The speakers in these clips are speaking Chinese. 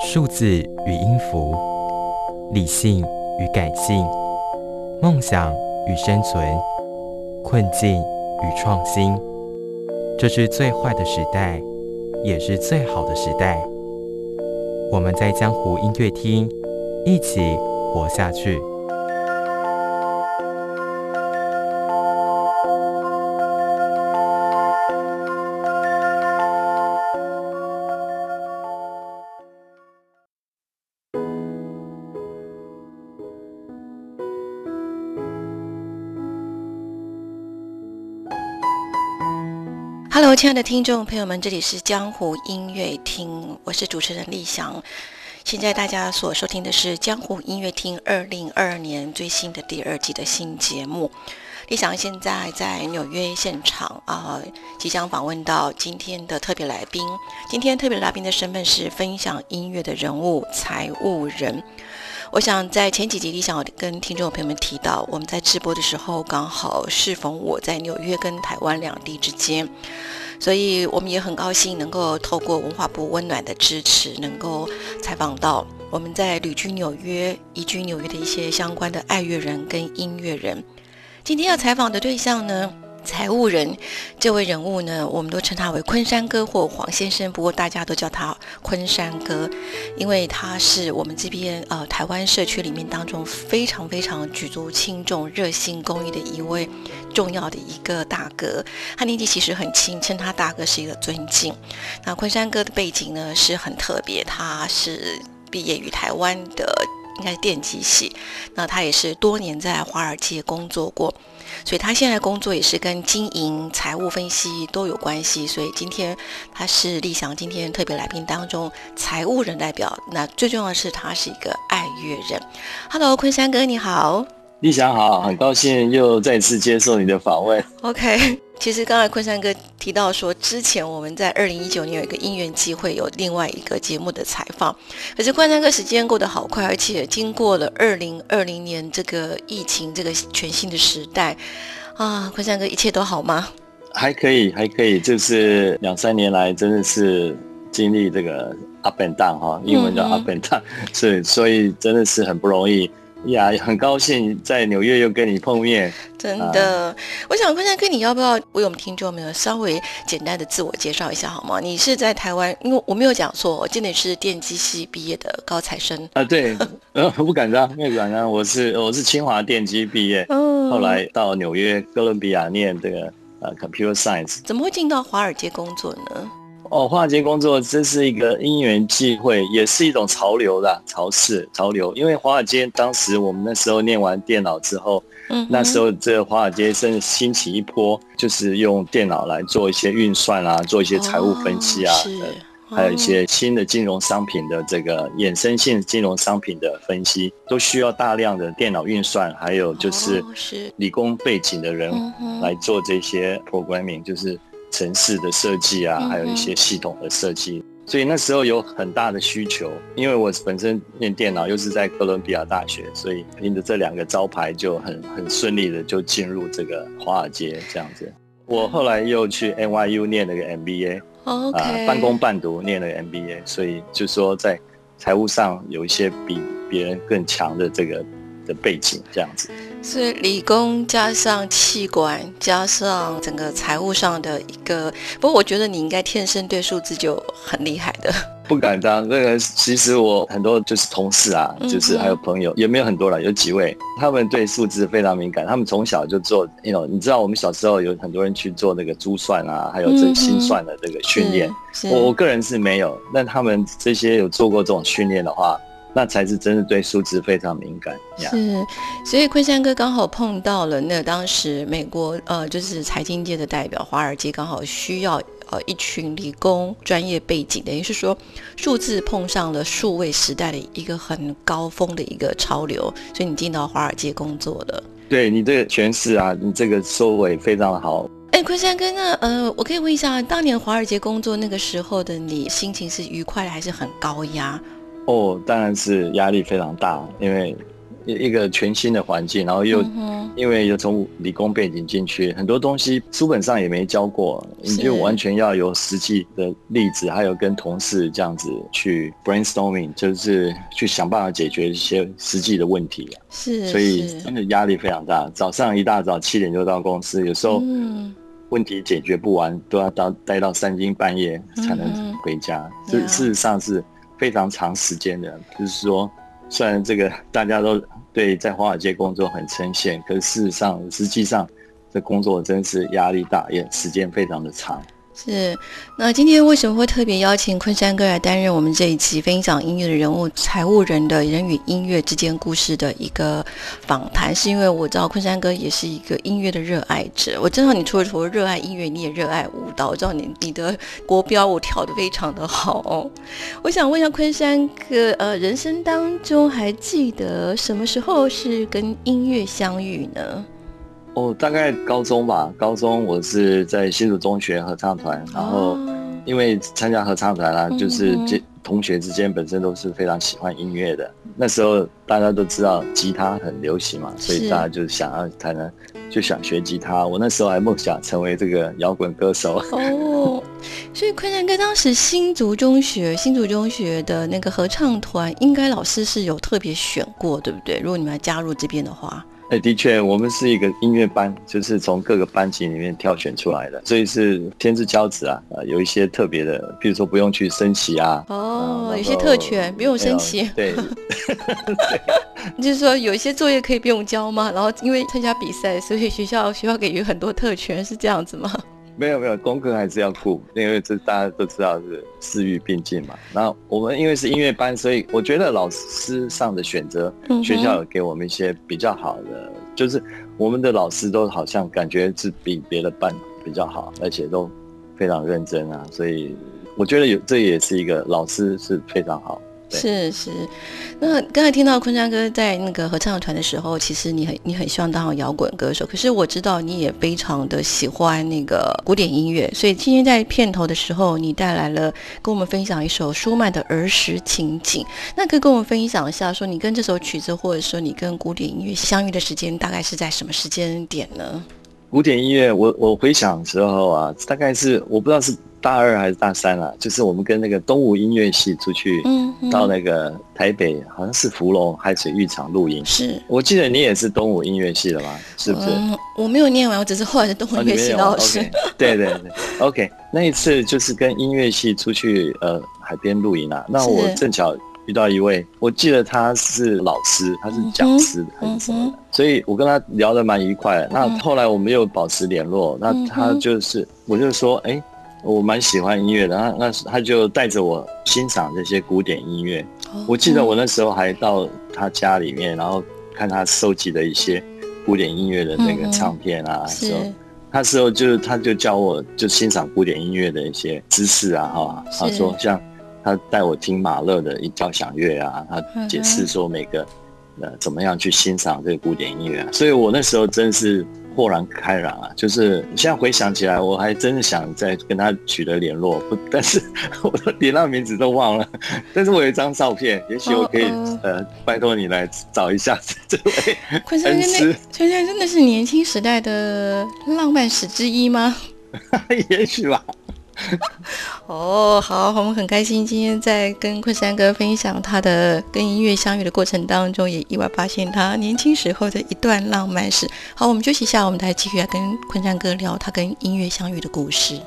数字与音符，理性与感性，梦想与生存，困境与创新。这是最坏的时代，也是最好的时代。我们在江湖音乐厅一起活下去。亲爱的听众朋友们，这里是江湖音乐厅，我是主持人立翔。现在大家所收听的是江湖音乐厅二零二二年最新的第二季的新节目。立翔现在在纽约现场啊，即将访问到今天的特别来宾。今天特别来宾的身份是分享音乐的人物——财务人。我想在前几集里，想跟听众朋友们提到，我们在直播的时候刚好适逢我在纽约跟台湾两地之间，所以我们也很高兴能够透过文化部温暖的支持，能够采访到我们在旅居纽约、移居纽约的一些相关的爱乐人跟音乐人。今天要采访的对象呢？财务人这位人物呢，我们都称他为昆山哥或黄先生，不过大家都叫他昆山哥，因为他是我们这边呃台湾社区里面当中非常非常举足轻重、热心公益的一位重要的一个大哥。他年纪其实很轻，称他大哥是一个尊敬。那昆山哥的背景呢是很特别，他是毕业于台湾的应该是电机系，那他也是多年在华尔街工作过。所以他现在工作也是跟经营、财务分析都有关系。所以今天他是立翔今天特别来宾当中财务人代表。那最重要的是他是一个爱乐人。Hello，昆山哥你好，立翔好，很高兴又再次接受你的访问。OK。其实刚才昆山哥提到说，之前我们在二零一九年有一个因缘机会，有另外一个节目的采访。可是昆山哥时间过得好快，而且经过了二零二零年这个疫情这个全新的时代啊，昆山哥一切都好吗？还可以，还可以，就是两三年来真的是经历这个 up and down 哈，英文叫 up and down，是所以真的是很不容易。呀，很高兴在纽约又跟你碰面。真的，我想问一下，哥，你要不要为我们听众朋友稍微简单的自我介绍一下好吗？你是在台湾，因为我没有讲错，我真的是电机系毕业的高材生啊。对，呃，不敢当，不敢当，我是我是清华电机毕业，后来到纽约哥伦比亚念这个呃 computer science。怎么会进到华尔街工作呢？哦，华尔街工作这是一个因缘际会，也是一种潮流啦潮势潮流。因为华尔街当时我们那时候念完电脑之后，嗯，那时候这华尔街甚至兴起一波，就是用电脑来做一些运算啊，做一些财务分析啊，还有一些新的金融商品的这个衍生性金融商品的分析，都需要大量的电脑运算，还有就是理工背景的人来做这些 programming，就是。城市的设计啊，还有一些系统的设计，所以那时候有很大的需求。因为我本身念电脑，又是在哥伦比亚大学，所以凭着这两个招牌就很很顺利的就进入这个华尔街这样子。我后来又去 NYU 念了个 MBA，啊，半工半读念了 MBA，所以就说在财务上有一些比别人更强的这个的背景这样子。是理工加上气管加上整个财务上的一个，不过我觉得你应该天生对数字就很厉害的。不敢当，那个其实我很多就是同事啊，就是还有朋友，也没有很多了，有几位他们对数字非常敏感，他们从小就做，你 know 你知道我们小时候有很多人去做那个珠算啊，还有这个心算的这个训练，我我个人是没有，但他们这些有做过这种训练的话。那才是真的对数字非常敏感。是，所以昆山哥刚好碰到了那当时美国呃，就是财经界的代表华尔街刚好需要呃一群理工专业背景，等于是说数字碰上了数位时代的一个很高峰的一个潮流，所以你进到华尔街工作了。对你这个诠释啊，你这个收尾非常的好。哎，昆山哥，那呃，我可以问一下，当年华尔街工作那个时候的你，心情是愉快的还是很高压？哦，当然是压力非常大，因为一一个全新的环境，然后又因为又从理工背景进去，很多东西书本上也没教过，你就完全要有实际的例子，还有跟同事这样子去 brainstorming，就是去想办法解决一些实际的问题。是，所以真的压力非常大。早上一大早七点就到公司，有时候问题解决不完，都要到待到三更半夜才能回家。这事实上是。非常长时间的，就是说，虽然这个大家都对在华尔街工作很称羡，可是事实上，实际上这工作真是压力大，也时间非常的长。是，那今天为什么会特别邀请昆山哥来担任我们这一期分享音乐的人物、财务人的人与音乐之间故事的一个访谈？是因为我知道昆山哥也是一个音乐的热爱者。我知道你除了除了热爱音乐，你也热爱舞蹈。我知道你你的国标舞跳得非常的好哦。我想问一下昆山哥，呃，人生当中还记得什么时候是跟音乐相遇呢？哦，大概高中吧。高中我是在新竹中学合唱团，然后因为参加合唱团啊，就是这同学之间本身都是非常喜欢音乐的。那时候大家都知道吉他很流行嘛，所以大家就想要才能就想学吉他。我那时候还梦想成为这个摇滚歌手。哦，所以坤然哥当时新竹中学新竹中学的那个合唱团，应该老师是有特别选过，对不对？如果你们要加入这边的话。哎，的确，我们是一个音乐班，就是从各个班级里面挑选出来的，所以是天之骄子啊！啊，有一些特别的，比如说不用去升旗啊。哦，有些特权不用升旗。对。就是说，有一些作业可以不用交吗？然后因为参加比赛，所以学校学校给予很多特权，是这样子吗？没有没有，功课还是要顾，因为这大家都知道是私欲并进嘛。那我们因为是音乐班，所以我觉得老师上的选择，学校有给我们一些比较好的，就是我们的老师都好像感觉是比别的班比较好，而且都非常认真啊。所以我觉得有这也是一个老师是非常好。是是，那刚才听到昆山哥在那个合唱团的时候，其实你很你很希望当摇滚歌手，可是我知道你也非常的喜欢那个古典音乐，所以今天在片头的时候，你带来了跟我们分享一首舒曼的儿时情景，那可以跟我们分享一下，说你跟这首曲子，或者说你跟古典音乐相遇的时间，大概是在什么时间点呢？古典音乐，我我回想时候啊，大概是我不知道是。大二还是大三啊？就是我们跟那个东吴音乐系出去，嗯到那个台北，好像是芙蓉海水浴场录音。是我记得你也是东吴音乐系的吧？是不是？我没有念完，我只是后来的东吴音乐系老师。对对对，OK。那一次就是跟音乐系出去呃海边露营啊。那我正巧遇到一位，我记得他是老师，他是讲师还是什么的，所以我跟他聊得蛮愉快的。那后来我们又保持联络，那他就是我就说，哎。我蛮喜欢音乐的，那那他就带着我欣赏这些古典音乐。我记得我那时候还到他家里面，然后看他收集的一些古典音乐的那个唱片啊。是。他时候就他就教我就欣赏古典音乐的一些知识啊，哈。他说像他带我听马勒的一交响乐啊，他解释说每个呃怎么样去欣赏这个古典音乐。所以我那时候真是。豁然开朗啊！就是现在回想起来，我还真的想再跟他取得联络，不，但是 我连那名字都忘了。但是我有一张照片，也许我可以呃，拜托你来找一下这 位昆山真昆山真的是年轻时代的浪漫史之一吗？也许吧。哦，好，我们很开心，今天在跟昆山哥分享他的跟音乐相遇的过程当中，也意外发现他年轻时候的一段浪漫史。好，我们休息一下，我们再继续来跟昆山哥聊他跟音乐相遇的故事。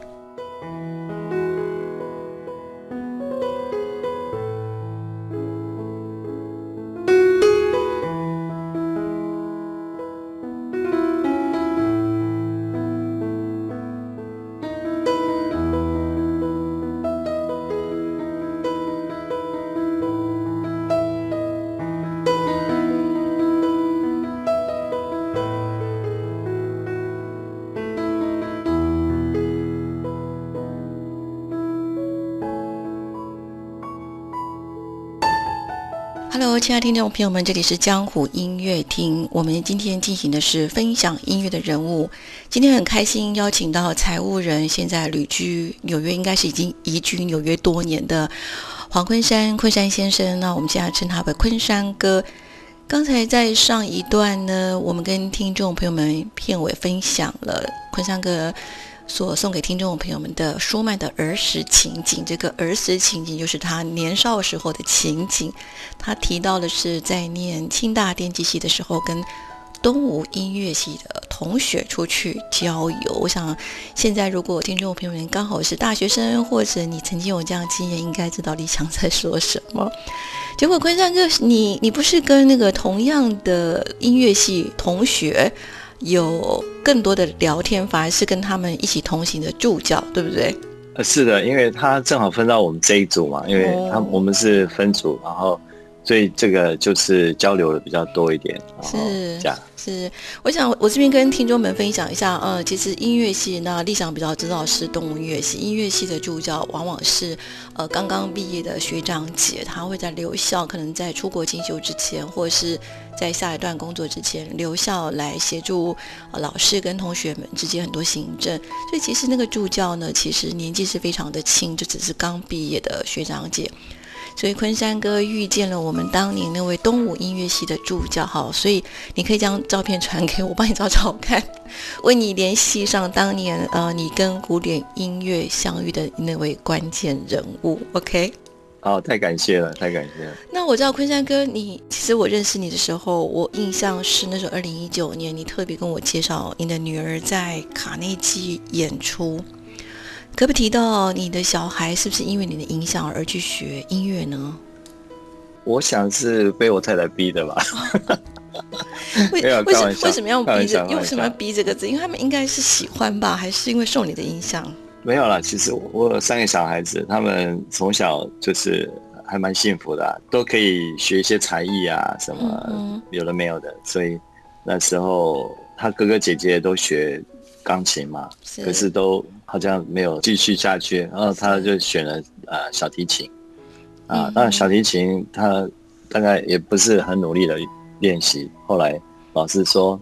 听众朋友们，这里是江湖音乐厅。我们今天进行的是分享音乐的人物。今天很开心邀请到财务人，现在旅居纽约，应该是已经移居纽约多年的黄昆山，昆山先生。那我们现在称他为昆山哥。刚才在上一段呢，我们跟听众朋友们片尾分享了昆山哥。所送给听众朋友们的舒曼的儿时情景，这个儿时情景就是他年少时候的情景。他提到的是在念清大电机系的时候，跟东吴音乐系的同学出去郊游。我想，现在如果听众朋友们刚好是大学生，或者你曾经有这样经验，应该知道李强在说什么。结果昆山哥，你你不是跟那个同样的音乐系同学？有更多的聊天，反而是跟他们一起同行的助教，对不对？呃，是的，因为他正好分到我们这一组嘛，因为他我们是分组，然后。所以这个就是交流的比较多一点，是这样。是，我想我这边跟听众们分享一下，呃，其实音乐系那立想比较知道是动物音乐系，音乐系的助教往往是呃刚刚毕业的学长姐，他会在留校，可能在出国进修之前，或是在下一段工作之前留校来协助老师跟同学们之间很多行政。所以其实那个助教呢，其实年纪是非常的轻，就只是刚毕业的学长姐。所以昆山哥遇见了我们当年那位东吴音乐系的助教，哈，所以你可以将照片传给我，帮你找找看，为你联系上当年呃你跟古典音乐相遇的那位关键人物，OK？哦，太感谢了，太感谢了。那我知道昆山哥，你其实我认识你的时候，我印象是那时候二零一九年，你特别跟我介绍你的女儿在卡内基演出。可不提到你的小孩是不是因为你的影响而去学音乐呢？我想是被我太太逼的吧。为为什么为什么要逼着？用什么逼这个字？因为他们应该是喜欢吧，还是因为受你的影响？没有啦，其实我有三个小孩子，他们从小就是还蛮幸福的，都可以学一些才艺啊，什么有的没有的。所以那时候他哥哥姐姐都学钢琴嘛，可是都。好像没有继续下去，然后他就选了呃小提琴，啊，那小提琴他大概也不是很努力的练习，后来老师说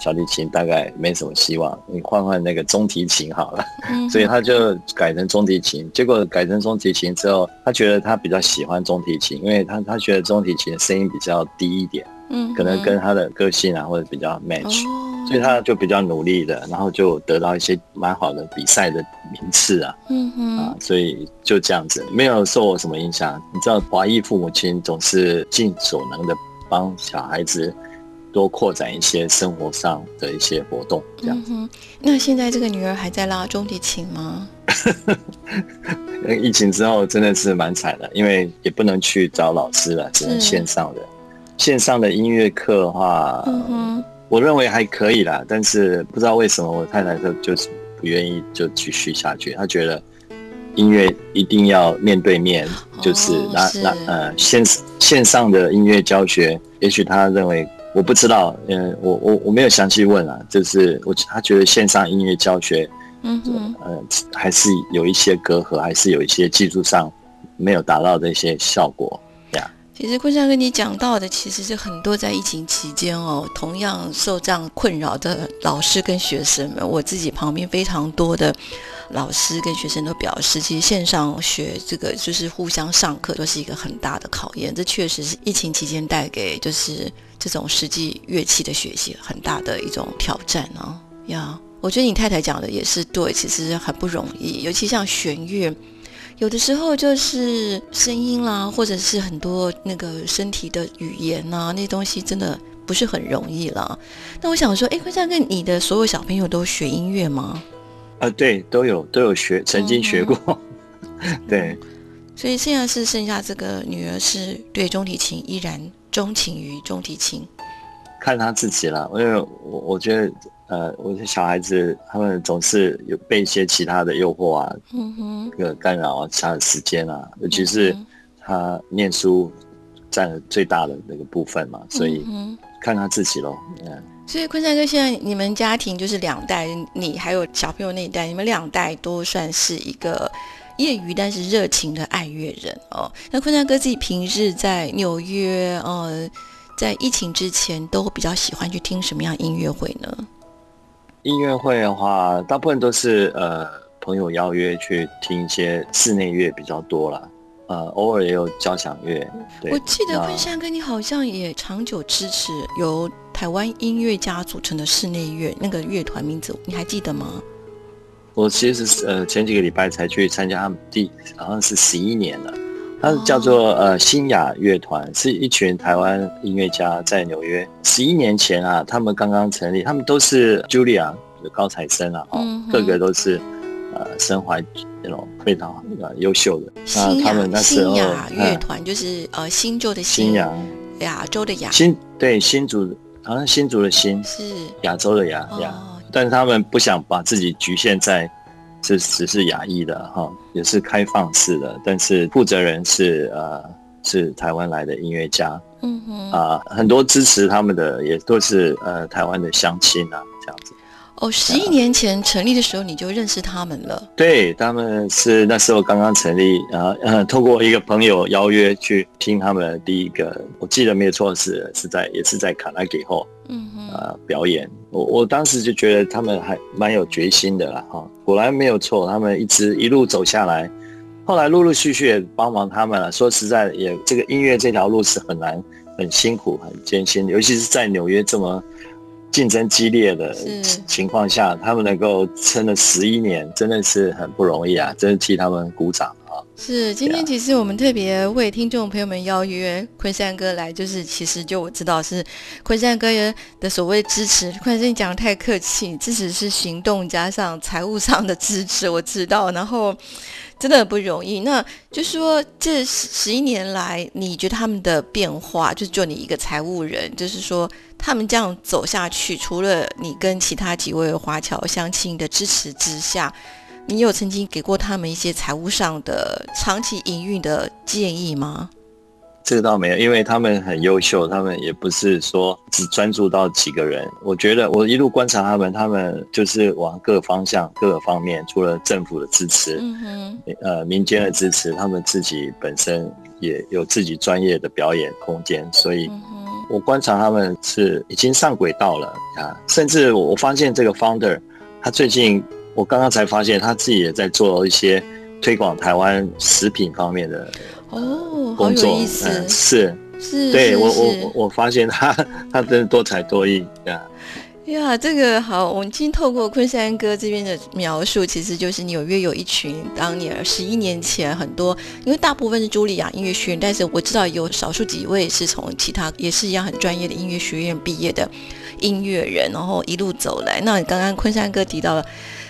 小提琴大概没什么希望，你换换那个中提琴好了，所以他就改成中提琴。结果改成中提琴之后，他觉得他比较喜欢中提琴，因为他他觉得中提琴的声音比较低一点，嗯，可能跟他的个性啊或者比较 match。所以他就比较努力的，然后就得到一些蛮好的比赛的名次啊，嗯哼，啊，所以就这样子，没有受我什么影响。你知道，华裔父母亲总是尽所能的帮小孩子多扩展一些生活上的一些活动，这样。那现在这个女儿还在拉中提琴吗？疫情之后真的是蛮惨的，因为也不能去找老师了，只能线上的。线上的音乐课的话，嗯哼。我认为还可以啦，但是不知道为什么我太太就就是不愿意就继续下去。她觉得音乐一定要面对面，就是那那呃线线上的音乐教学，也许她认为我不知道，嗯，我我我没有详细问啊，就是我她觉得线上音乐教学，嗯还是有一些隔阂，还是有一些技术上没有达到的一些效果。其实坤山跟你讲到的，其实是很多在疫情期间哦，同样受这样困扰的老师跟学生们。我自己旁边非常多的老师跟学生都表示，其实线上学这个就是互相上课，都是一个很大的考验。这确实是疫情期间带给就是这种实际乐器的学习很大的一种挑战哦。呀，我觉得你太太讲的也是对，其实很不容易，尤其像弦乐。有的时候就是声音啦，或者是很多那个身体的语言呐，那些东西真的不是很容易了。那我想说，哎，坤山哥，你的所有小朋友都学音乐吗？啊，对，都有都有学，曾经学过。对。所以现在是剩下这个女儿是对中提琴依然钟情于中提琴。看她自己了，因为我我觉得。呃，我的小孩子他们总是有被一些其他的诱惑啊，嗯哼，个干扰啊，他的时间啊，尤其是他念书占了最大的那个部分嘛，所以看他自己喽。嗯，所以昆山哥，现在你们家庭就是两代，你还有小朋友那一代，你们两代都算是一个业余但是热情的爱乐人哦。那昆山哥自己平日在纽约，呃，在疫情之前都比较喜欢去听什么样音乐会呢？音乐会的话，大部分都是呃朋友邀约去听一些室内乐比较多了，呃，偶尔也有交响乐。我记得昆山哥你好像也长久支持由台湾音乐家组成的室内乐那个乐团名字，你还记得吗？我其实是呃前几个礼拜才去参加他们第好像是十一年了，它叫做呃新雅乐团，是一群台湾音乐家在纽约。十一年前啊，他们刚刚成立，他们都是 Julia 高材生啊，哦，个个都是呃身怀那种非常呃优秀的。那他们那时候新雅乐团就是呃新旧的新雅。亚洲的亚。新对新竹好像新竹的新是。亚洲的亚亚。但是他们不想把自己局限在这只是亚裔的哈，也是开放式的。但是负责人是呃是台湾来的音乐家，嗯哼啊，很多支持他们的也都是呃台湾的乡亲啊，这样子。哦，十一年前成立的时候你就认识他们了？对，他们是那时候刚刚成立，然后呃，透过一个朋友邀约去听他们第一个，我记得没有错是是在也是在卡拉给后，嗯哼，呃，表演。我我当时就觉得他们还蛮有决心的啦，哈，果然没有错，他们一直一路走下来，后来陆陆续续也帮忙他们了。说实在，也这个音乐这条路是很难、很辛苦、很艰辛，尤其是在纽约这么。竞争激烈的情况下，他们能够撑了十一年，真的是很不容易啊！真的替他们鼓掌是，今天其实我们特别为听众朋友们邀约昆山哥来，就是其实就我知道是昆山哥的所谓支持。昆山你讲的太客气，支持是行动加上财务上的支持，我知道。然后。真的不容易。那就说，这十一年来，你觉得他们的变化，就就你一个财务人，就是说，他们这样走下去，除了你跟其他几位华侨乡亲的支持之下，你有曾经给过他们一些财务上的长期营运的建议吗？这个倒没有，因为他们很优秀，他们也不是说只专注到几个人。我觉得我一路观察他们，他们就是往各方向、各个方面，除了政府的支持，嗯哼，呃，民间的支持，他们自己本身也有自己专业的表演空间。所以，我观察他们是已经上轨道了啊。甚至我发现这个 founder，他最近我刚刚才发现他自己也在做一些推广台湾食品方面的。哦，好有意思，是是，对我我我我发现他他真的多才多艺呀。呀，这个好，我们今天透过昆山哥这边的描述，其实就是纽约有一群当年十一年前很多，因为大部分是茱莉亚音乐学院，但是我知道有少数几位是从其他也是一样很专业的音乐学院毕业的音乐人，然后一路走来。那刚刚昆山哥提到了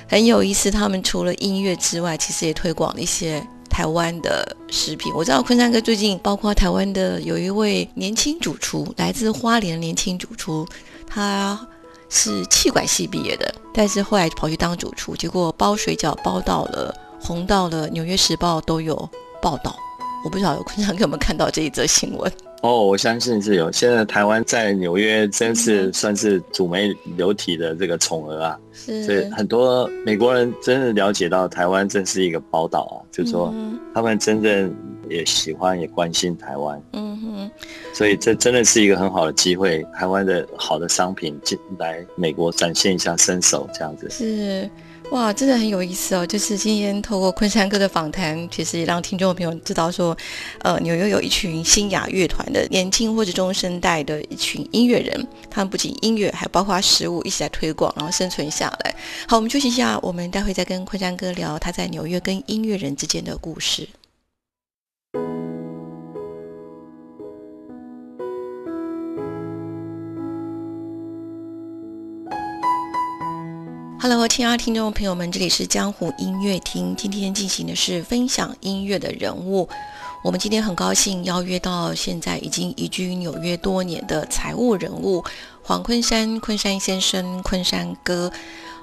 很有意思，他们除了音乐之外，其实也推广了一些。台湾的食品，我知道昆山哥最近包括台湾的有一位年轻主厨，来自花莲年轻主厨，他是气管系毕业的，但是后来跑去当主厨，结果包水饺包到了红到了《纽约时报》都有报道。我不知道昆山哥有没有看到这一则新闻。哦，我相信是有。现在台湾在纽约真是算是主媒流体的这个宠儿啊，所以很多美国人真的了解到台湾真是一个宝岛啊，就是说他们真正也喜欢也关心台湾。嗯哼，所以这真的是一个很好的机会，台湾的好的商品进来美国展现一下身手，这样子是。哇，真的很有意思哦！就是今天透过昆山哥的访谈，其实也让听众朋友知道说，呃，纽约有一群新雅乐团的年轻或者中生代的一群音乐人，他们不仅音乐，还包括食物一起来推广，然后生存下来。好，我们休息一下，我们待会再跟昆山哥聊他在纽约跟音乐人之间的故事。Hello，亲爱的听众朋友们，这里是江湖音乐厅。今天进行的是分享音乐的人物。我们今天很高兴邀约到现在已经移居纽约多年的财务人物黄昆山，昆山先生，昆山哥。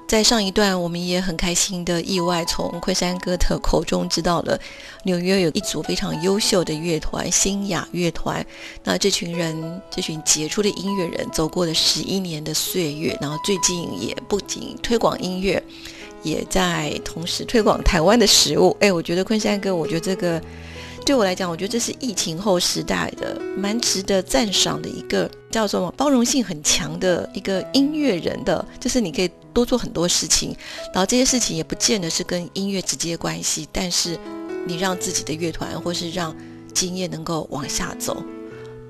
在上一段，我们也很开心的意外从昆山哥的口中知道了纽约有一组非常优秀的乐团——新雅乐团。那这群人，这群杰出的音乐人，走过了十一年的岁月，然后最近也不仅推广音乐。也在同时推广台湾的食物。哎，我觉得昆山哥，我觉得这个对我来讲，我觉得这是疫情后时代的蛮值得赞赏的一个叫做包容性很强的一个音乐人的，就是你可以多做很多事情，然后这些事情也不见得是跟音乐直接关系，但是你让自己的乐团或是让经验能够往下走。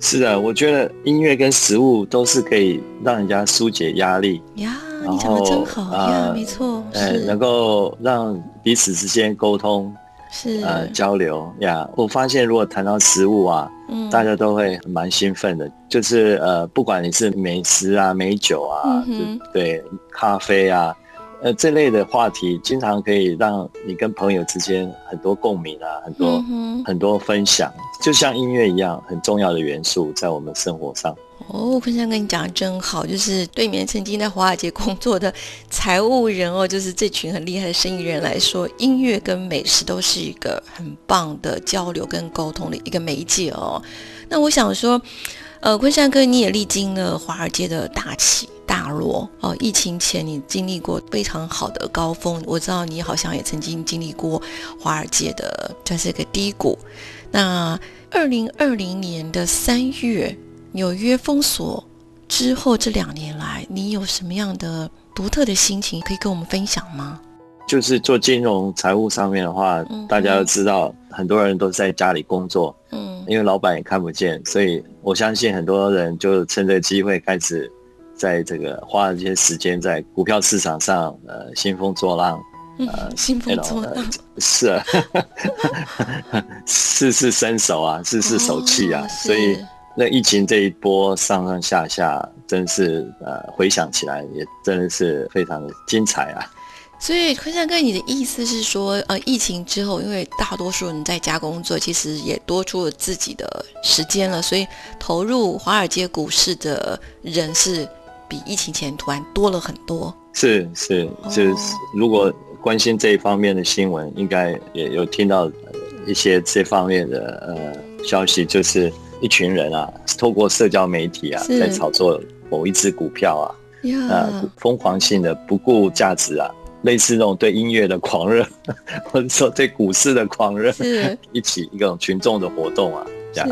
是的，我觉得音乐跟食物都是可以让人家疏解压力呀。你讲的真好呀，没错，是能够让彼此之间沟通，是呃交流呀。我发现如果谈到食物啊，嗯，大家都会蛮兴奋的，就是呃，不管你是美食啊、美酒啊，嗯对咖啡啊。呃，这类的话题经常可以让你跟朋友之间很多共鸣啊，很多很多分享，就像音乐一样很重要的元素在我们生活上。哦，坤山跟你讲的真好，就是对面曾经在华尔街工作的财务人哦，就是这群很厉害的生意人来说，音乐跟美食都是一个很棒的交流跟沟通的一个媒介哦。那我想说，呃，坤山哥你也历经了华尔街的大起。大落哦！疫情前你经历过非常好的高峰，我知道你好像也曾经经历过华尔街的算是一个低谷。那二零二零年的三月，纽约封锁之后这两年来，你有什么样的独特的心情可以跟我们分享吗？就是做金融财务上面的话，大家都知道，很多人都在家里工作，嗯，因为老板也看不见，所以我相信很多人就趁这个机会开始。在这个花了这些时间在股票市场上，呃，兴风作浪，呃，兴风作浪是啊，事事伸手啊，事事手气啊，所以那疫情这一波上上下下，真是呃，回想起来也真的是非常的精彩啊。所以坤山哥，你的意思是说，呃，疫情之后，因为大多数人在家工作，其实也多出了自己的时间了，所以投入华尔街股市的人是。比疫情前突然多了很多，是是，就是如果关心这一方面的新闻，应该也有听到一些这方面的呃消息，就是一群人啊，透过社交媒体啊，在炒作某一只股票啊，啊，疯狂性的不顾价值啊，类似那种对音乐的狂热，或者说对股市的狂热，一起一种群众的活动啊，这样。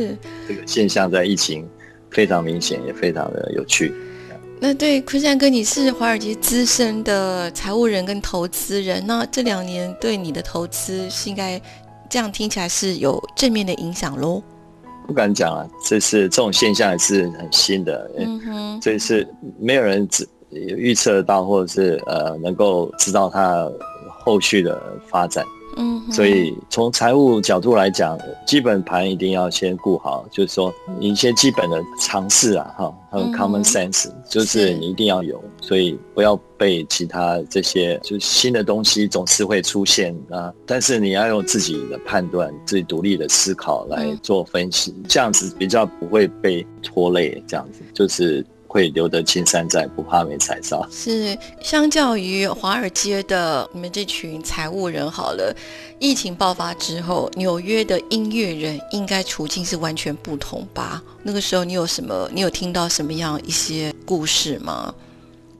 这个现象在疫情非常明显，也非常的有趣。那对坤山哥，你是华尔街资深的财务人跟投资人，那这两年对你的投资是应该这样听起来是有正面的影响喽？不敢讲啊，这是这种现象也是很新的，嗯哼，这是没有人预测到，或者是呃能够知道它后续的发展。嗯，所以从财务角度来讲，基本盘一定要先顾好，就是说一些基本的常识啊，哈，还有 common sense，就是你一定要有，所以不要被其他这些就新的东西总是会出现啊，但是你要用自己的判断、自己独立的思考来做分析，这样子比较不会被拖累，这样子就是。会留得青山在，不怕没柴烧。是相较于华尔街的你们这群财务人，好了，疫情爆发之后，纽约的音乐人应该处境是完全不同吧？那个时候你有什么？你有听到什么样一些故事吗？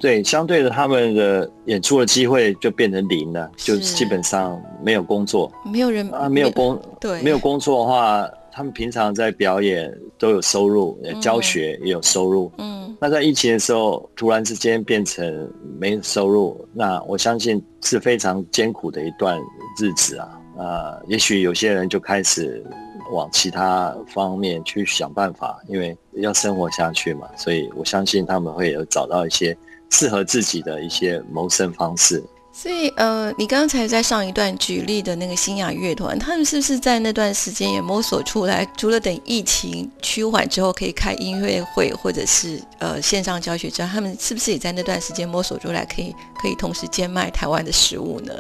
对，相对的，他们的演出的机会就变成零了，就基本上没有工作，没有人啊，没有工，对，没有工作的话。他们平常在表演都有收入，教学也有收入。嗯，那在疫情的时候，突然之间变成没收入，那我相信是非常艰苦的一段日子啊。呃，也许有些人就开始往其他方面去想办法，因为要生活下去嘛。所以我相信他们会有找到一些适合自己的一些谋生方式。所以，呃，你刚才在上一段举例的那个新雅乐团，他们是不是在那段时间也摸索出来，除了等疫情趋缓之后可以开音乐会或者是呃线上教学之外，他们是不是也在那段时间摸索出来，可以可以同时兼卖台湾的食物呢？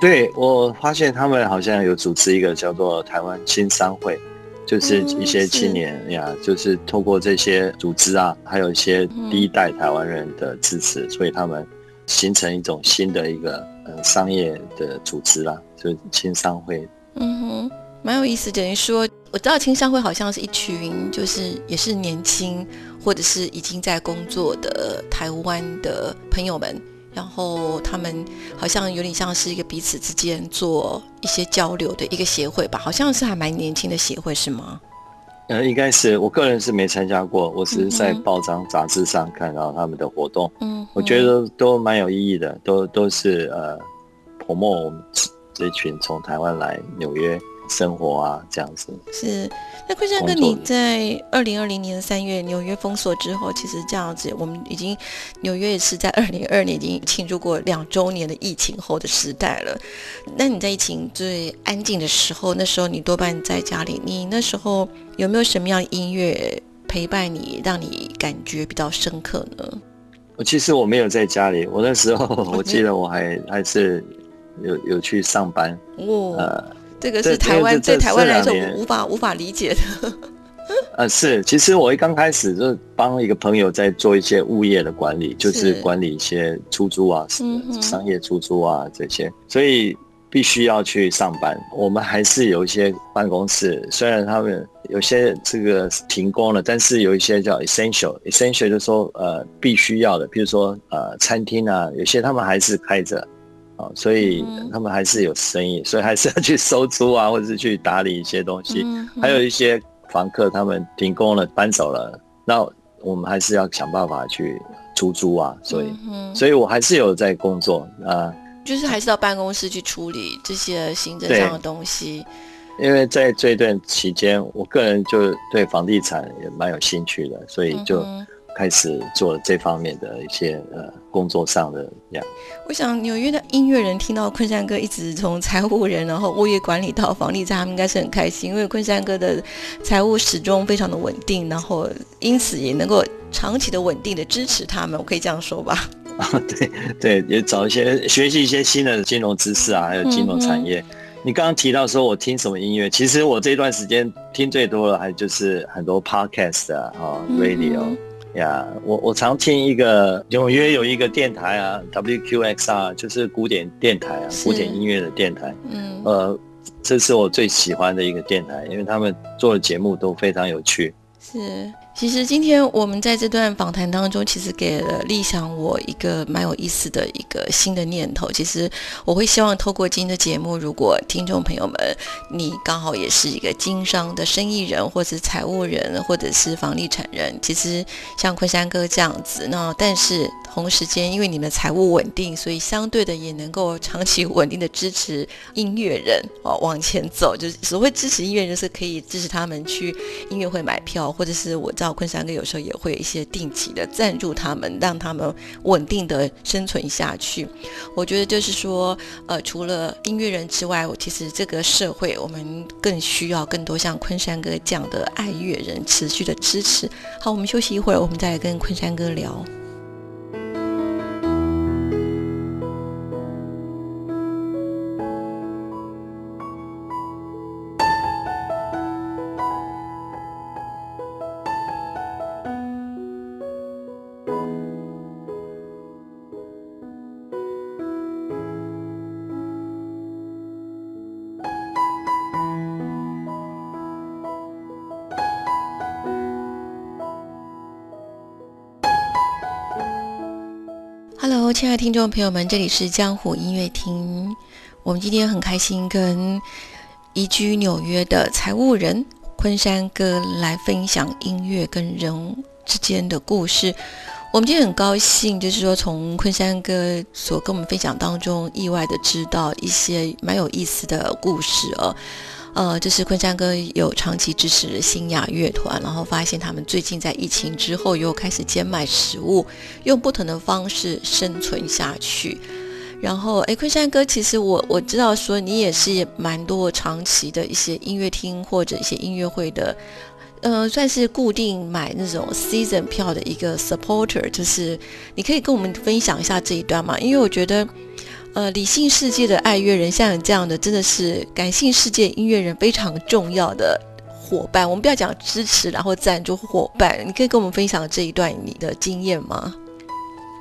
对，我发现他们好像有组织一个叫做台湾新商会，就是一些青年呀，就是透过这些组织啊，还有一些第一代台湾人的支持，所以他们。形成一种新的一个呃商业的组织啦，就是青商会。嗯哼，蛮有意思。等于说，我知道青商会好像是一群，就是也是年轻或者是已经在工作的台湾的朋友们，然后他们好像有点像是一个彼此之间做一些交流的一个协会吧，好像是还蛮年轻的协会，是吗？呃，应该是，我个人是没参加过，我只是在报章杂志上看到他们的活动，嗯，我觉得都蛮有意义的，都都是呃我们这群从台湾来纽约。生活啊，这样子是。那坤山哥，你在二零二零年三月纽约封锁之后，其实这样子，我们已经纽约也是在二零二年已经庆祝过两周年的疫情后的时代了。那你在疫情最安静的时候，那时候你多半在家里，你那时候有没有什么样的音乐陪伴你，让你感觉比较深刻呢？我其实我没有在家里，我那时候 我记得我还还是有有去上班哦。呃。这个是台湾对台湾来说无法无法理解的。呃，是，其实我一刚开始就帮一个朋友在做一些物业的管理，就是管理一些出租啊、商业出租啊这些，所以必须要去上班。我们还是有一些办公室，虽然他们有些这个停工了，但是有一些叫 essential，essential 就说呃必须要的，比如说呃餐厅啊，有些他们还是开着。啊，所以他们还是有生意，所以还是要去收租啊，或者是去打理一些东西。还有一些房客他们停工了，搬走了，那我们还是要想办法去出租啊。所以，所以我还是有在工作啊，就是还是到办公室去处理这些行政上的东西。因为在这段期间，我个人就对房地产也蛮有兴趣的，所以就。开始做这方面的一些呃工作上的样。我想纽约的音乐人听到昆山哥一直从财务人，然后物业管理到房地产，他们应该是很开心，因为昆山哥的财务始终非常的稳定，然后因此也能够长期的稳定的支持他们。我可以这样说吧？啊，对对，也找一些学习一些新的金融知识啊，还有金融产业。你刚刚提到说我听什么音乐，其实我这段时间听最多的还就是很多 podcast 啊，radio。呀，我我常听一个纽约有一个电台啊，WQXR，就是古典电台啊，古典音乐的电台。嗯，呃，这是我最喜欢的一个电台，因为他们做的节目都非常有趣。是。其实今天我们在这段访谈当中，其实给了立想我一个蛮有意思的一个新的念头。其实我会希望透过今天的节目，如果听众朋友们你刚好也是一个经商的生意人，或者财务人，或者是房地产人，其实像昆山哥这样子，那但是同时间因为你们财务稳定，所以相对的也能够长期稳定的支持音乐人哦往前走。就是所谓支持音乐人，是可以支持他们去音乐会买票，或者是我昆山哥有时候也会有一些定期的赞助他们，让他们稳定的生存下去。我觉得就是说，呃，除了音乐人之外，我其实这个社会我们更需要更多像昆山哥这样的爱乐人持续的支持。好，我们休息一会儿，我们再来跟昆山哥聊。听众朋友们，这里是江湖音乐厅。我们今天很开心跟移居纽约的财务人昆山哥来分享音乐跟人之间的故事。我们今天很高兴，就是说从昆山哥所跟我们分享当中，意外的知道一些蛮有意思的故事哦。呃，就是昆山哥有长期支持的新雅乐团，然后发现他们最近在疫情之后又开始兼卖食物，用不同的方式生存下去。然后，哎，昆山哥，其实我我知道说你也是蛮多长期的一些音乐厅或者一些音乐会的，呃，算是固定买那种 season 票的一个 supporter，就是你可以跟我们分享一下这一段吗？因为我觉得。呃，理性世界的爱乐人，像你这样的，真的是感性世界音乐人非常重要的伙伴。我们不要讲支持，然后赞助伙伴，你可以跟我们分享这一段你的经验吗？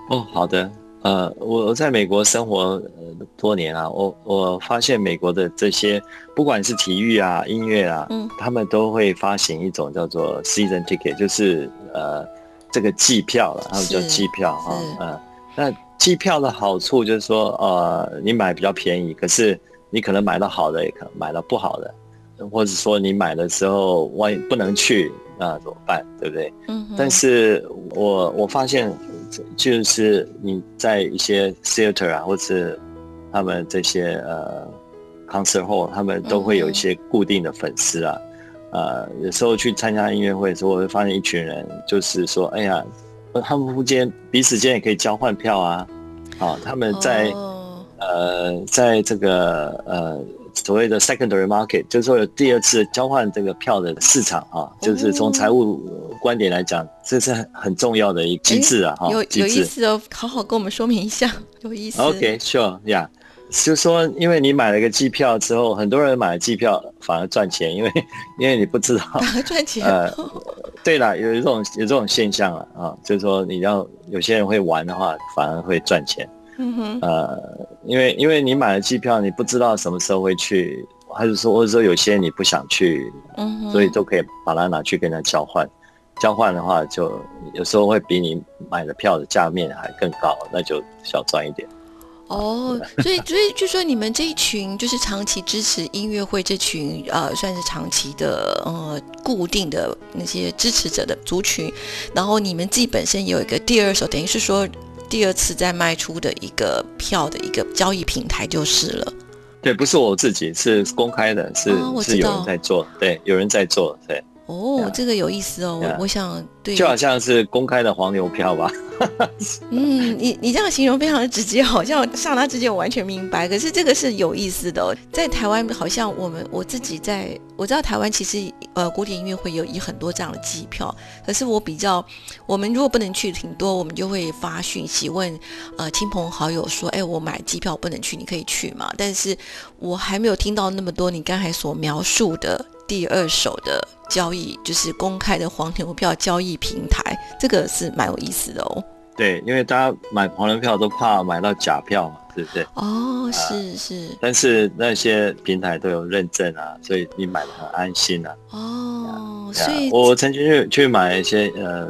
哦，好的。呃，我我在美国生活呃多年啊，我我发现美国的这些不管是体育啊、音乐啊，嗯，他们都会发行一种叫做 season ticket，就是呃这个季票了，他们叫季票啊，嗯。那机票的好处就是说，呃，你买比较便宜，可是你可能买到好的，也可能买到不好的，或者说你买的时候万一不能去，那怎么办？对不对？嗯。但是我我发现，就是你在一些 theater 啊，或是他们这些呃 concert hall，他们都会有一些固定的粉丝啊。呃，有时候去参加音乐会的时候，我会发现一群人，就是说，哎呀，他们之间彼此间也可以交换票啊，啊，他们在呃，在这个呃所谓的 secondary market，就是说有第二次交换这个票的市场啊，就是从财务观点来讲，这是很很重要的一个机制啊，哈，有有意思哦，好好跟我们说明一下，有意思。OK，sure，yeah。就说，因为你买了个机票之后，很多人买了机票反而赚钱，因为 因为你不知道反而 赚钱。呃，对了，有一种有这种现象了啊，就是说你要有些人会玩的话，反而会赚钱。嗯哼。呃，因为因为你买了机票，你不知道什么时候会去，还是说或者说有些你不想去，嗯所以都可以把它拿去跟人家交换，交换的话就有时候会比你买的票的价面还更高，那就小赚一点。哦，所以所以就说你们这一群就是长期支持音乐会这群呃，算是长期的呃固定的那些支持者的族群，然后你们自己本身有一个第二手，等于是说第二次再卖出的一个票的一个交易平台就是了。对，不是我自己，是公开的，是是有人在做，对，有人在做，对。哦，这个有意思哦，我我想对，就好像是公开的黄牛票吧。嗯，你你这样形容非常的直接，好像刹那之间我完全明白。可是这个是有意思的，哦，在台湾好像我们我自己在我知道台湾其实呃古典音乐会有以很多这样的机票，可是我比较我们如果不能去挺多，我们就会发讯息问呃亲朋好友说，哎，我买机票不能去，你可以去吗？但是我还没有听到那么多你刚才所描述的第二首的。交易就是公开的黄牛票交易平台，这个是蛮有意思的哦。对，因为大家买黄牛票都怕买到假票嘛，对不对？哦，是是。但是那些平台都有认证啊，所以你买的很安心啊。哦，所以我曾经去去买一些呃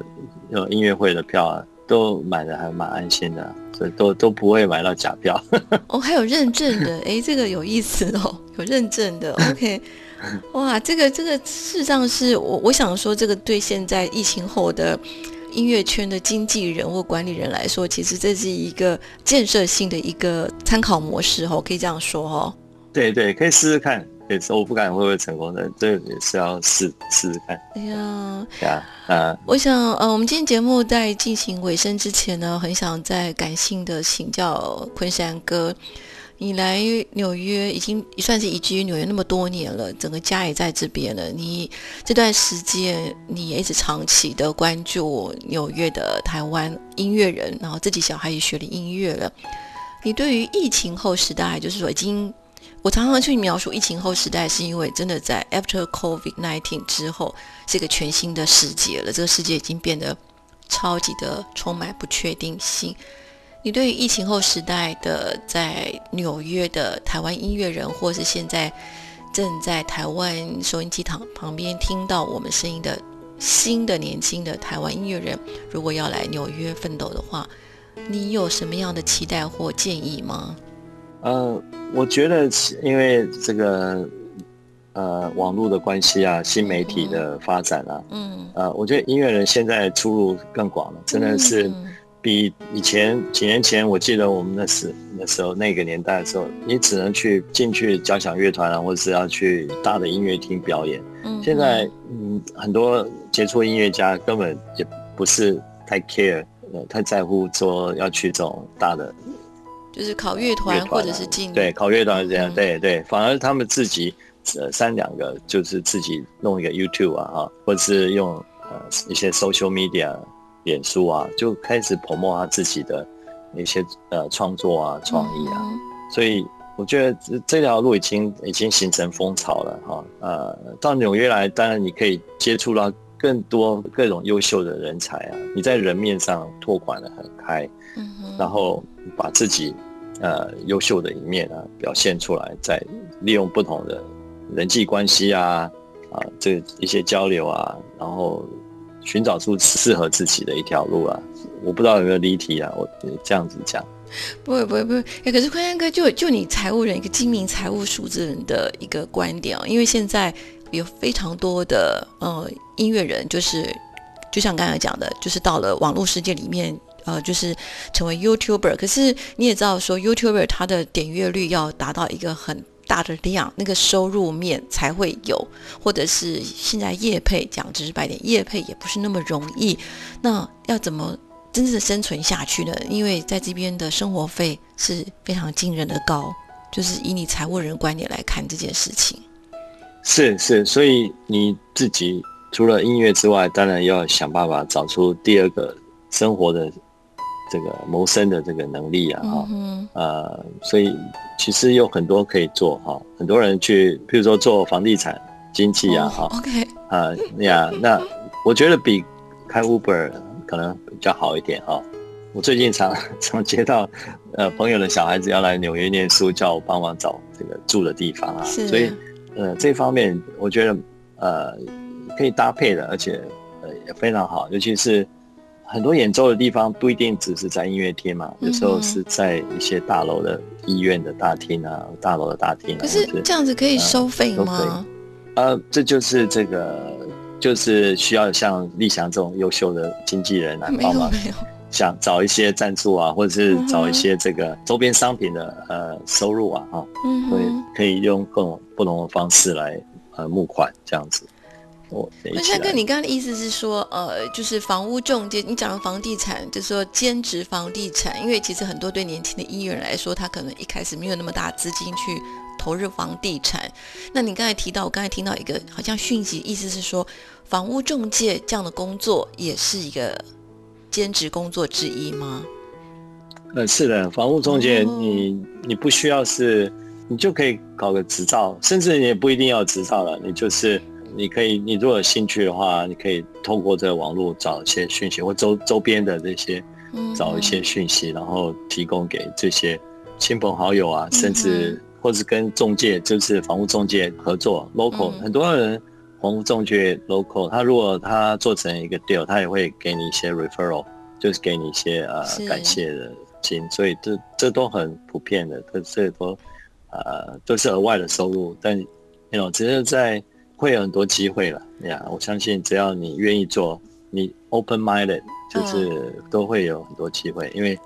有音乐会的票啊，都买的还蛮安心的，所以都都不会买到假票。哦，还有认证的，哎，这个有意思哦，有认证的，OK。哇，这个这个事实上是我我想说，这个对现在疫情后的音乐圈的经纪人或管理人来说，其实这是一个建设性的一个参考模式哦，可以这样说哦。对对，可以试试看。也是我不敢会不会成功的，这也是要试试试看。哎呀，呀啊！我想呃，我们今天节目在进行尾声之前呢，很想再感性的请教昆山哥。你来纽约已经算是移居纽约那么多年了，整个家也在这边了。你这段时间你也一直长期的关注纽约的台湾音乐人，然后自己小孩也学了音乐了。你对于疫情后时代，就是说已经，我常常去描述疫情后时代，是因为真的在 After COVID nineteen 之后是一个全新的世界了。这个世界已经变得超级的充满不确定性。你对于疫情后时代的在纽约的台湾音乐人，或是现在正在台湾收音机旁旁边听到我们声音的新的年轻的台湾音乐人，如果要来纽约奋斗的话，你有什么样的期待或建议吗？呃，我觉得因为这个呃网络的关系啊，新媒体的发展啊，嗯，呃，我觉得音乐人现在出路更广了，真的是。比以前几年前，我记得我们那时那时候那个年代的时候，你只能去进去交响乐团啊，或者是要去大的音乐厅表演。嗯，现在嗯，很多杰出音乐家根本也不是太 care，呃，太在乎说要去这种大的，就是考乐团或者是进对考乐团这样，对对，反而他们自己呃三两个就是自己弄一个 YouTube 啊，哈，或者是用呃一些 social media。脸书啊，就开始泼墨他自己的一些呃创作啊、创意啊，所以我觉得这这条路已经已经形成风潮了哈。呃，到纽约来，当然你可以接触到更多各种优秀的人才啊，你在人面上拓宽的很开，嗯然后把自己呃优秀的一面啊表现出来，再利用不同的人际关系啊啊这一些交流啊，然后。寻找出适合自己的一条路啊。我不知道有没有离题啊？我这样子讲，不会不会不会。哎，可是坤山哥，就就你财务人一个精明财务数字人的一个观点啊，因为现在有非常多的呃音乐人，就是就像刚才讲的，就是到了网络世界里面。呃，就是成为 YouTuber，可是你也知道，说 YouTuber 它的点阅率要达到一个很大的量，那个收入面才会有，或者是现在业配讲直白点，业配也不是那么容易。那要怎么真正的生存下去呢？因为在这边的生活费是非常惊人的高，就是以你财务人观点来看这件事情。是是，所以你自己除了音乐之外，当然要想办法找出第二个生活的。这个谋生的这个能力啊，哈，呃，所以其实有很多可以做哈，很多人去，譬如说做房地产经济啊，哈，OK，啊，呀，那我觉得比开 Uber 可能比较好一点哈。我最近常 常接到，呃，朋友的小孩子要来纽约念书，叫我帮忙找这个住的地方啊，所以，呃，这方面我觉得，呃，可以搭配的，而且，呃，也非常好，尤其是。很多演奏的地方不一定只是在音乐厅嘛，有时候是在一些大楼的医院的大厅啊，大楼的大厅。可是这样子可以收费吗？呃，这就是这个，就是需要像立翔这种优秀的经纪人来帮忙，想找一些赞助啊，或者是找一些这个周边商品的呃收入啊，哈，会可以用各种不同的方式来呃募款这样子。那三哥，你刚刚的意思是说，呃，就是房屋中介，你讲的房地产，就是说兼职房地产，因为其实很多对年轻的音乐人来说，他可能一开始没有那么大资金去投入房地产。那你刚才提到，我刚才听到一个好像讯息，意思是说，房屋中介这样的工作也是一个兼职工作之一吗？呃，是的，房屋中介，你你不需要是，你就可以搞个执照，甚至你也不一定要执照了，你就是。你可以，你如果有兴趣的话，你可以透过这个网络找一些讯息，或周周边的这些，找一些讯息，然后提供给这些亲朋好友啊，甚至或是跟中介，就是房屋中介合作，local 很多人房屋中介 local，他如果他做成一个 deal，他也会给你一些 referral，就是给你一些呃感谢的金，所以这这都很普遍的，这这都呃都是额外的收入，但那种只是在。会有很多机会了呀！我相信只要你愿意做，你 open minded，就是都会有很多机会。因为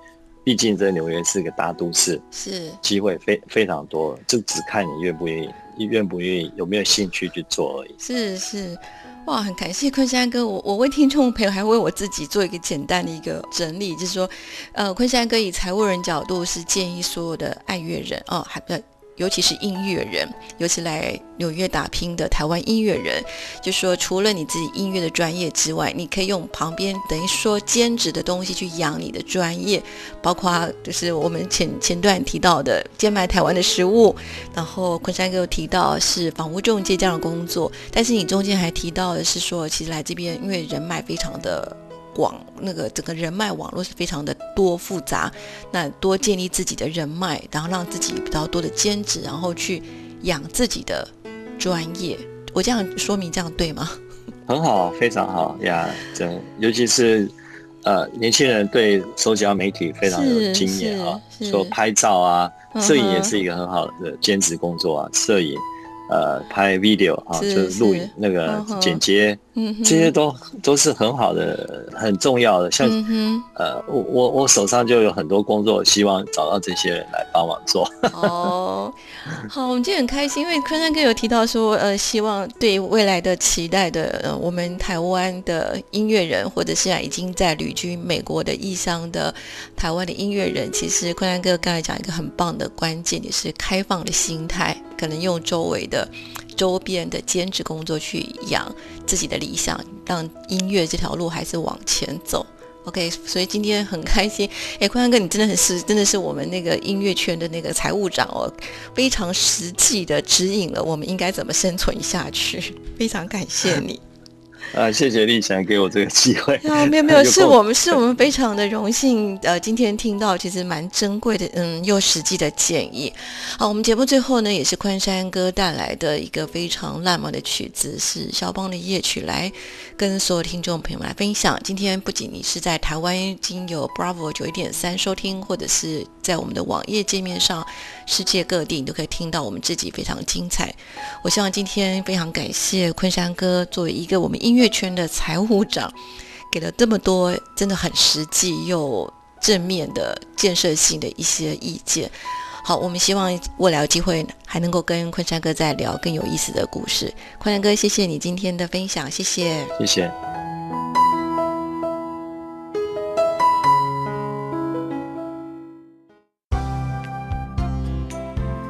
毕竟这纽约是个大都市，是机会非非常多，就只看你愿不愿意，愿不愿意，有没有兴趣去做而已。是是，哇，很感谢昆山哥，我我为听众朋友还为我自己做一个简单的一个整理，就是说，呃，昆山哥以财务人角度是建议所有的爱乐人哦，还不要。尤其是音乐人，尤其来纽约打拼的台湾音乐人，就说除了你自己音乐的专业之外，你可以用旁边等于说兼职的东西去养你的专业，包括就是我们前前段提到的兼卖台湾的食物，然后昆山哥提到是房屋中介这样的工作，但是你中间还提到的是说，其实来这边因为人脉非常的。广那个整个人脉网络是非常的多复杂，那多建立自己的人脉，然后让自己比较多的兼职，然后去养自己的专业。我这样说明这样对吗？很好，非常好呀！这尤其是呃年轻人对社交媒体非常有经验啊，说拍照啊，摄影也是一个很好的兼职工作啊，摄影。呃，拍 video 啊，就是录影那个剪接，这些都都是很好的、很重要的。像呃，我我我手上就有很多工作，希望找到这些人来帮忙做。哦，好，我们今天很开心，因为昆山哥有提到说，呃，希望对未来的期待的，呃，我们台湾的音乐人，或者现在已经在旅居美国的异乡的台湾的音乐人，其实昆山哥刚才讲一个很棒的关键，也是开放的心态。可能用周围的、周边的兼职工作去养自己的理想，让音乐这条路还是往前走。OK，所以今天很开心。哎，坤安哥，你真的很是，真的是我们那个音乐圈的那个财务长哦，非常实际的指引了我们应该怎么生存下去。非常感谢你。啊，谢谢立翔给我这个机会。啊，没有没有，是我们是我们非常的荣幸。呃，今天听到其实蛮珍贵的，嗯，又实际的建议。好，我们节目最后呢，也是昆山哥带来的一个非常浪漫的曲子，是肖邦的夜曲，来跟所有听众朋友们来分享。今天不仅你是在台湾经由 Bravo 九一点三收听，或者是在我们的网页界面上，世界各地你都可以听到我们自己非常精彩。我希望今天非常感谢昆山哥作为一个我们音乐。圈的财务长给了这么多真的很实际又正面的建设性的一些意见。好，我们希望未来有机会还能够跟昆山哥再聊更有意思的故事。昆山哥，谢谢你今天的分享，谢谢，谢谢。